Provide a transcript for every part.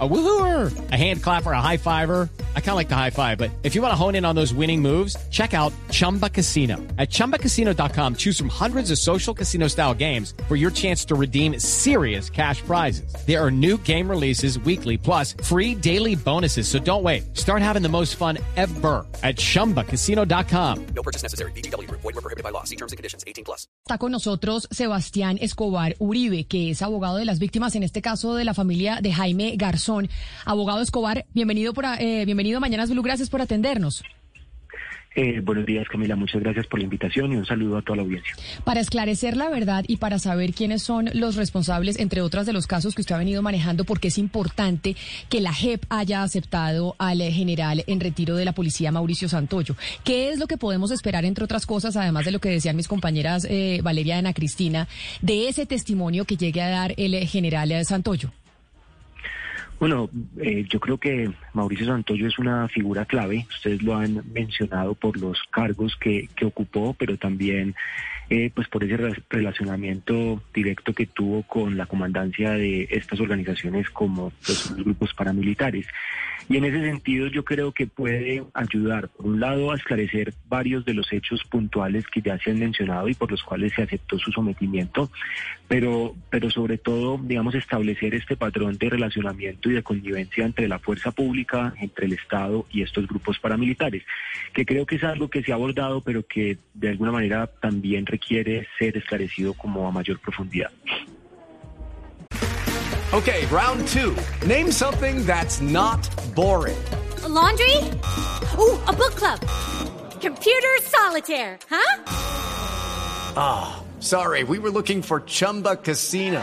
A woohooer, a hand clapper, a high fiver. I kind of like the high five, but if you want to hone in on those winning moves, check out Chumba Casino. At ChumbaCasino.com, choose from hundreds of social casino style games for your chance to redeem serious cash prizes. There are new game releases weekly, plus free daily bonuses. So don't wait. Start having the most fun ever at ChumbaCasino.com. No purchase necessary. BGW. Void were prohibited by law. See terms and conditions. 18 plus. Está con nosotros Sebastián Escobar Uribe, que es abogado de las víctimas, en este caso de la familia de Jaime Garzón. Abogado Escobar, bienvenido, por, eh, bienvenido a Mañanas Blue, gracias por atendernos. Eh, buenos días, Camila. Muchas gracias por la invitación y un saludo a toda la audiencia. Para esclarecer la verdad y para saber quiénes son los responsables, entre otras de los casos que usted ha venido manejando, porque es importante que la JEP haya aceptado al general en retiro de la policía Mauricio Santoyo. ¿Qué es lo que podemos esperar, entre otras cosas, además de lo que decían mis compañeras eh, Valeria y Ana Cristina, de ese testimonio que llegue a dar el general Santoyo? Bueno, eh, yo creo que Mauricio Santoyo es una figura clave. Ustedes lo han mencionado por los cargos que, que ocupó, pero también eh, pues por ese relacionamiento directo que tuvo con la comandancia de estas organizaciones como los grupos paramilitares. Y en ese sentido yo creo que puede ayudar, por un lado, a esclarecer varios de los hechos puntuales que ya se han mencionado y por los cuales se aceptó su sometimiento, pero, pero sobre todo, digamos, establecer este patrón de relacionamiento y de convivencia entre la fuerza pública, entre el Estado y estos grupos paramilitares, que creo que es algo que se ha abordado, pero que de alguna manera también requiere ser esclarecido como a mayor profundidad. Okay, round two. Name something that's not boring. A laundry? Ooh, a book club. Computer solitaire, huh? Ah, oh, sorry, we were looking for Chumba Casino.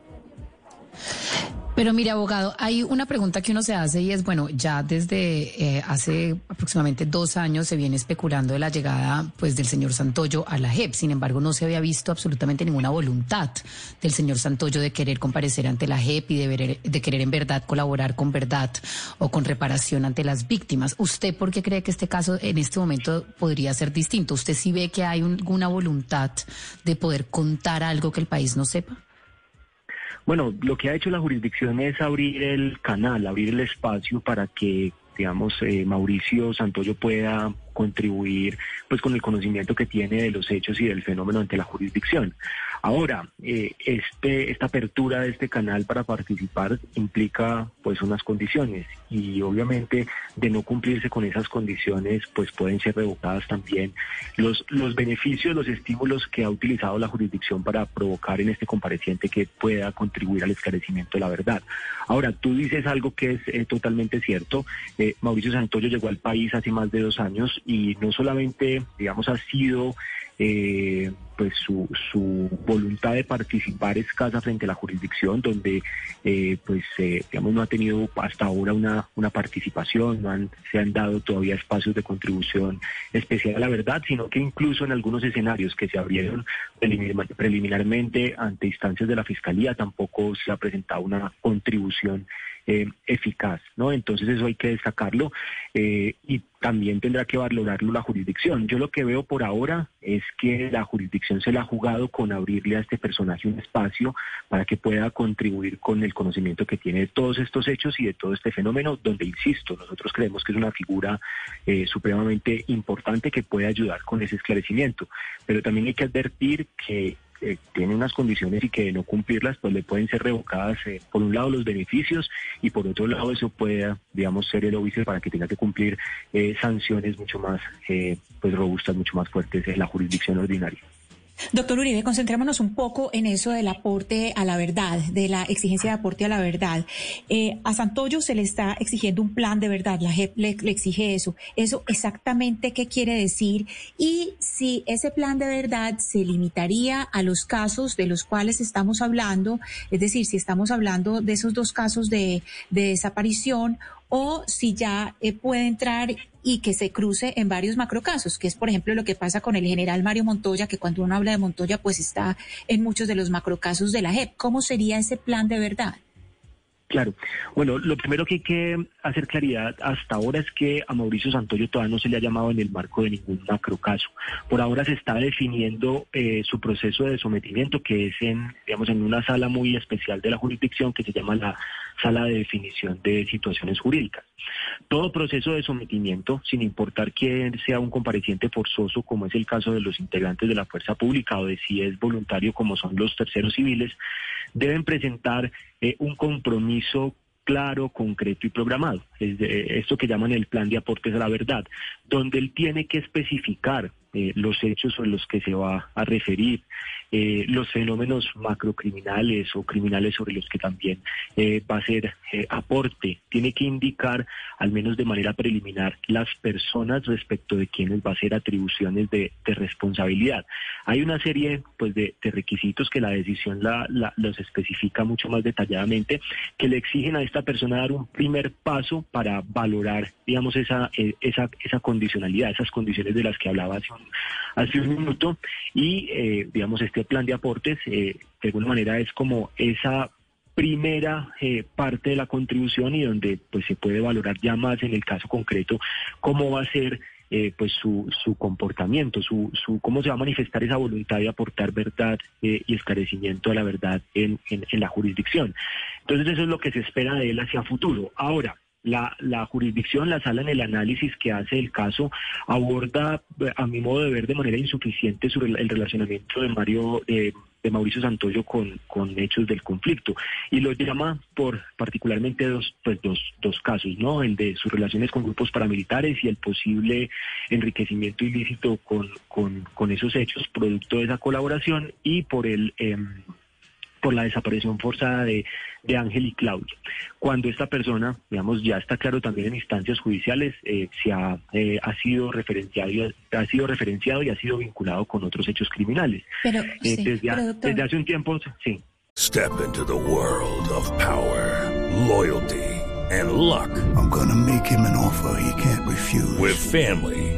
Pero mire, abogado, hay una pregunta que uno se hace y es, bueno, ya desde eh, hace aproximadamente dos años se viene especulando de la llegada pues del señor Santoyo a la JEP. Sin embargo, no se había visto absolutamente ninguna voluntad del señor Santoyo de querer comparecer ante la JEP y de, de querer en verdad colaborar con verdad o con reparación ante las víctimas. ¿Usted por qué cree que este caso en este momento podría ser distinto? ¿Usted sí ve que hay alguna voluntad de poder contar algo que el país no sepa? Bueno, lo que ha hecho la jurisdicción es abrir el canal, abrir el espacio para que, digamos, eh, Mauricio Santoyo pueda contribuir pues con el conocimiento que tiene de los hechos y del fenómeno ante la jurisdicción. Ahora, eh, este, esta apertura de este canal para participar implica pues unas condiciones y obviamente de no cumplirse con esas condiciones pues pueden ser revocadas también los, los beneficios, los estímulos que ha utilizado la jurisdicción para provocar en este compareciente que pueda contribuir al esclarecimiento de la verdad. Ahora, tú dices algo que es eh, totalmente cierto. Eh, Mauricio Santoyo llegó al país hace más de dos años y no solamente, digamos, ha sido eh, pues su, voluntad de participar escasa frente a la jurisdicción, donde eh, pues eh, digamos no ha tenido hasta ahora una, una participación, no han, se han dado todavía espacios de contribución especial a la verdad, sino que incluso en algunos escenarios que se abrieron preliminarmente ante instancias de la Fiscalía tampoco se ha presentado una contribución eh, eficaz, ¿no? Entonces eso hay que destacarlo y también tendrá que valorarlo la jurisdicción. Yo lo que veo por ahora es que la jurisdicción se la ha jugado con abrirle a este personaje un espacio para que pueda contribuir con el conocimiento que tiene de todos estos hechos y de todo este fenómeno, donde, insisto, nosotros creemos que es una figura eh, supremamente importante que puede ayudar con ese esclarecimiento. Pero también hay que advertir que eh, tiene unas condiciones y que de no cumplirlas pues le pueden ser revocadas eh, por un lado los beneficios y por otro lado eso puede digamos ser el óbice para que tenga que cumplir eh, sanciones mucho más pues robustas mucho más fuertes en la jurisdicción ordinaria. Doctor Uribe, concentrémonos un poco en eso del aporte a la verdad, de la exigencia de aporte a la verdad. Eh, a Santoyo se le está exigiendo un plan de verdad, la JEP le, exige eso. ¿Eso exactamente qué quiere decir? Y si ese plan de verdad se limitaría a los casos de los cuales estamos hablando, es decir, si estamos hablando de esos dos casos de, de desaparición o si ya eh, puede entrar y que se cruce en varios macrocasos, que es por ejemplo lo que pasa con el general Mario Montoya, que cuando uno habla de Montoya pues está en muchos de los macrocasos de la JEP. ¿Cómo sería ese plan de verdad? Claro. Bueno, lo primero que hay que hacer claridad hasta ahora es que a Mauricio Santoyo todavía no se le ha llamado en el marco de ningún macrocaso. Por ahora se está definiendo eh, su proceso de sometimiento, que es en, digamos, en una sala muy especial de la jurisdicción que se llama la sala de definición de situaciones jurídicas. Todo proceso de sometimiento, sin importar quién sea un compareciente forzoso, como es el caso de los integrantes de la fuerza pública o de si es voluntario, como son los terceros civiles, deben presentar eh, un compromiso claro, concreto y programado. Es de, esto que llaman el plan de aportes a la verdad, donde él tiene que especificar eh, los hechos sobre los que se va a referir, eh, los fenómenos macrocriminales o criminales sobre los que también eh, va a ser eh, aporte. Tiene que indicar, al menos de manera preliminar, las personas respecto de quienes va a ser atribuciones de, responsabilidad. Hay una serie pues, de, requisitos que la decisión la, los especifica mucho más detalladamente, que le exigen a esta persona dar un primer paso para valorar, digamos, esa, eh, esa, esa condicionalidad, esas condiciones de las que hablaba hace un, minuto, y, digamos, este plan de aportes, eh, de alguna manera, es como esa primera eh, parte de la contribución y donde pues se puede valorar ya más en el caso concreto cómo va a ser eh, pues su, su comportamiento, su, su cómo se va a manifestar esa voluntad de aportar verdad eh, y esclarecimiento de la verdad en, en, en la jurisdicción. Entonces eso es lo que se espera de él hacia futuro. Ahora, la, la, jurisdicción, la sala en el análisis que hace el caso, aborda, a mi modo de ver, de manera insuficiente sobre el relacionamiento de Mario, eh, de Mauricio Santoyo con, con hechos del conflicto y lo llama por particularmente dos, pues dos, dos casos, ¿no? El de sus relaciones con grupos paramilitares y el posible enriquecimiento ilícito con, con, con esos hechos producto de esa colaboración y por el eh, por la desaparición forzada de, de Ángel y Claudia. Cuando esta persona, digamos, ya está claro también en instancias judiciales, eh, se ha, eh, ha sido referenciado y ha, ha, sido referenciado y ha sido vinculado con otros hechos criminales. Pero, eh, sí, desde, pero, doctor... desde hace un tiempo, sí. Step into the world of power, loyalty, and luck. I'm gonna make him an offer he can't refuse. With family,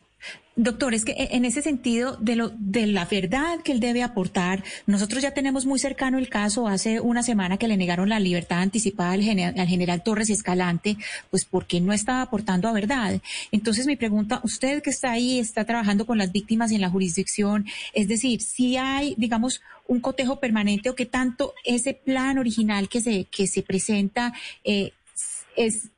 Doctor, es que en ese sentido de lo de la verdad que él debe aportar, nosotros ya tenemos muy cercano el caso hace una semana que le negaron la libertad anticipada al general, al general Torres Escalante, pues porque no estaba aportando a verdad. Entonces mi pregunta, usted que está ahí, está trabajando con las víctimas en la jurisdicción, es decir, si hay, digamos, un cotejo permanente o que tanto ese plan original que se que se presenta eh, es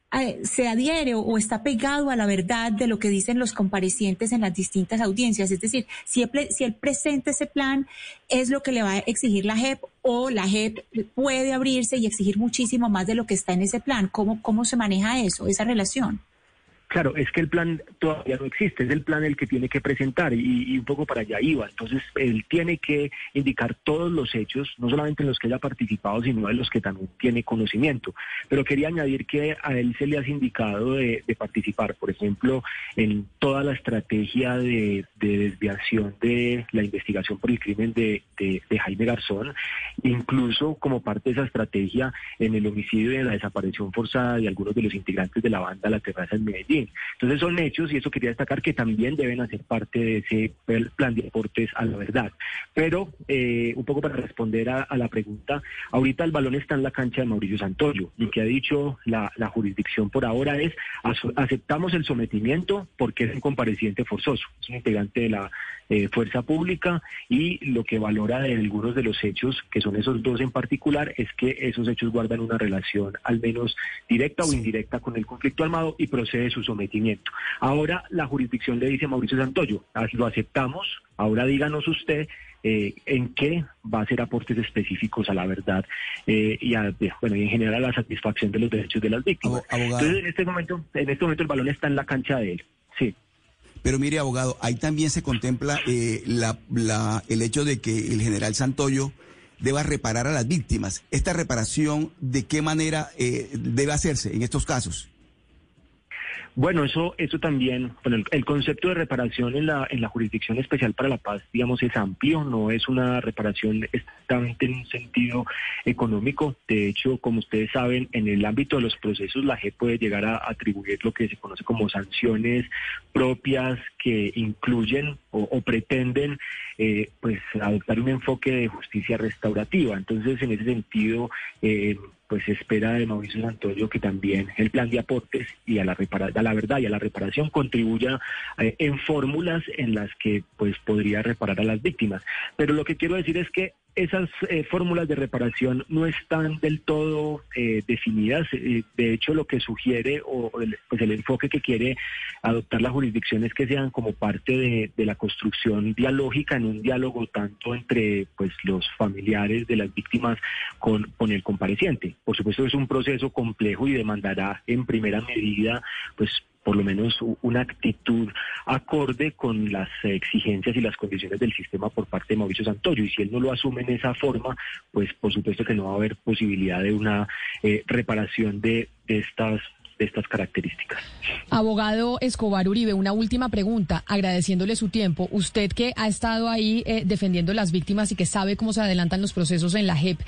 se adhiere o está pegado a la verdad de lo que dicen los comparecientes en las distintas audiencias. Es decir, si él, si él presenta ese plan, es lo que le va a exigir la JEP o la JEP puede abrirse y exigir muchísimo más de lo que está en ese plan. ¿Cómo, cómo se maneja eso, esa relación? Claro, es que el plan todavía no existe, es el plan el que tiene que presentar y, un poco para allá iba. Entonces, él tiene que indicar todos los hechos, no solamente en los que haya participado, sino en los que también tiene conocimiento. Pero quería añadir que a él se le ha indicado de, participar, por ejemplo, en toda la estrategia de, de, desviación de la investigación por el crimen de, de Jaime Garzón, incluso como parte de esa estrategia en el homicidio y en la desaparición forzada de algunos de los integrantes de la banda La Terraza en Medellín. Entonces son hechos y eso quería destacar que también deben hacer parte de ese plan de aportes a la verdad. Pero eh, un poco para responder a, a, la pregunta, ahorita el balón está en la cancha de Mauricio Santoyo. Lo que ha dicho la, la jurisdicción por ahora es aceptamos el sometimiento porque es un compareciente forzoso, es un integrante de la eh, fuerza pública y lo que valora de algunos de los hechos, que son esos dos en particular, es que esos hechos guardan una relación al menos directa o indirecta con el conflicto armado y procede su sometimiento. Ahora la jurisdicción le dice a Mauricio Santoyo, lo aceptamos, ahora díganos usted eh, en qué va a hacer aportes específicos a la verdad eh, y, a, bueno, y en general a la satisfacción de los derechos de las víctimas. Abogado. Entonces en este momento, en este momento el balón está en la cancha de él. Sí. Pero mire, abogado, ahí también se contempla eh, la, la, el hecho de que el general Santoyo deba reparar a las víctimas. ¿Esta reparación de qué manera eh, debe hacerse en estos casos? Bueno, eso, eso también, bueno, el, el, concepto de reparación en la, en la Jurisdicción Especial para la Paz, digamos, es amplio, no es una reparación estrictamente en un sentido económico. De hecho, como ustedes saben, en el ámbito de los procesos, la JEP puede llegar a atribuir lo que se conoce como sanciones propias que incluyen o, pretenden eh, pues adoptar un enfoque de justicia restaurativa. Entonces, en ese sentido, eh, pues espera de Mauricio Santoyo que también el plan de aportes y a la, a la verdad y a la reparación contribuya eh, en fórmulas en las que pues podría reparar a las víctimas. Pero lo que quiero decir es que esas eh, fórmulas de reparación no están del todo eh, definidas. Eh, de hecho, lo que sugiere o el, pues el enfoque que quiere adoptar la jurisdicción es que sean como parte de, de, la construcción dialógica en un diálogo tanto entre pues los familiares de las víctimas con, con el compareciente. Por supuesto, es un proceso complejo y demandará en primera medida pues por lo menos una actitud acorde con las exigencias y las condiciones del sistema por parte de Mauricio Santoyo. Y si él no lo asume en esa forma, pues por supuesto que no va a haber posibilidad de una eh, reparación de, de estas de estas características. Abogado Escobar Uribe, una última pregunta, agradeciéndole su tiempo. Usted que ha estado ahí eh, defendiendo las víctimas y que sabe cómo se adelantan los procesos en la JEP,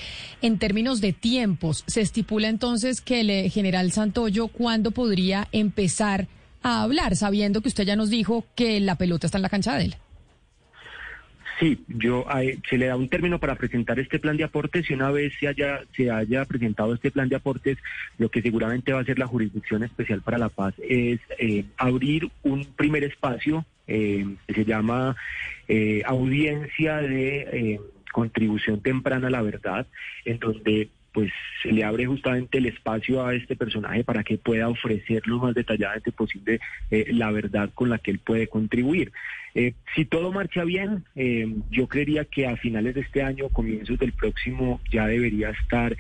en términos de tiempos, ¿se estipula entonces que el eh, general Santoyo cuándo podría empezar a hablar, sabiendo que usted ya nos dijo que la pelota está en la cancha de él? Sí, yo se le da un término para presentar este plan de aportes y una vez se haya se haya presentado este plan de aportes, lo que seguramente va a hacer la Jurisdicción Especial para la Paz es eh, abrir un primer espacio eh, que se llama eh, audiencia de contribución temprana a la verdad, en donde pues se le abre justamente el espacio a este personaje para que pueda ofrecer lo más detalladamente posible eh, la verdad con la que él puede contribuir. Eh, si todo marcha bien, eh, yo creería que a finales de este año, comienzos del próximo, ya debería estar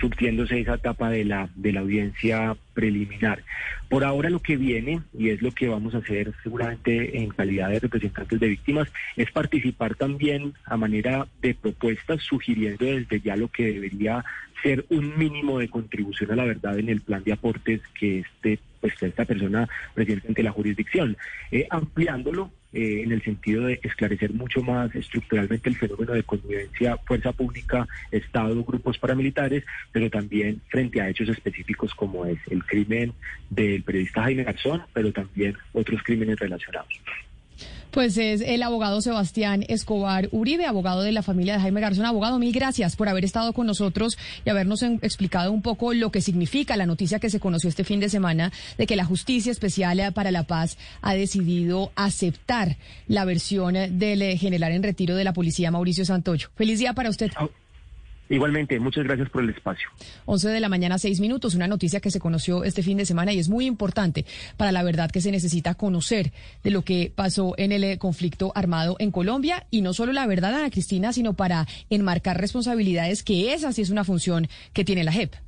surtiéndose esa etapa de la, de la audiencia preliminar. Por ahora lo que viene, y es lo que vamos a hacer seguramente en calidad de representantes de víctimas, es participar también a manera de propuestas, sugiriendo desde ya lo que debería ser un mínimo de contribución a la verdad en el plan de aportes que este pues esta persona presente ante la jurisdicción, eh, ampliándolo eh, en el sentido de esclarecer mucho más estructuralmente el fenómeno de convivencia, fuerza pública, Estado, grupos paramilitares, pero también frente a hechos específicos como es el crimen del periodista Jaime Garzón, pero también otros crímenes relacionados. Pues es el abogado Sebastián Escobar Uribe, abogado de la familia de Jaime Garzón. Abogado, mil gracias por haber estado con nosotros y habernos explicado un poco lo que significa la noticia que se conoció este fin de semana de que la Justicia Especial para la Paz ha decidido aceptar la versión del general en retiro de la policía Mauricio Santoyo. Feliz día para usted. Igualmente, muchas gracias por el espacio. 11 de la mañana, 6 minutos, una noticia que se conoció este fin de semana y es muy importante para la verdad que se necesita conocer de lo que pasó en el eh, conflicto armado en Colombia y no solo la verdad, Ana Cristina, sino para enmarcar responsabilidades que esa sí es una función que tiene la JEP.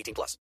18 plus.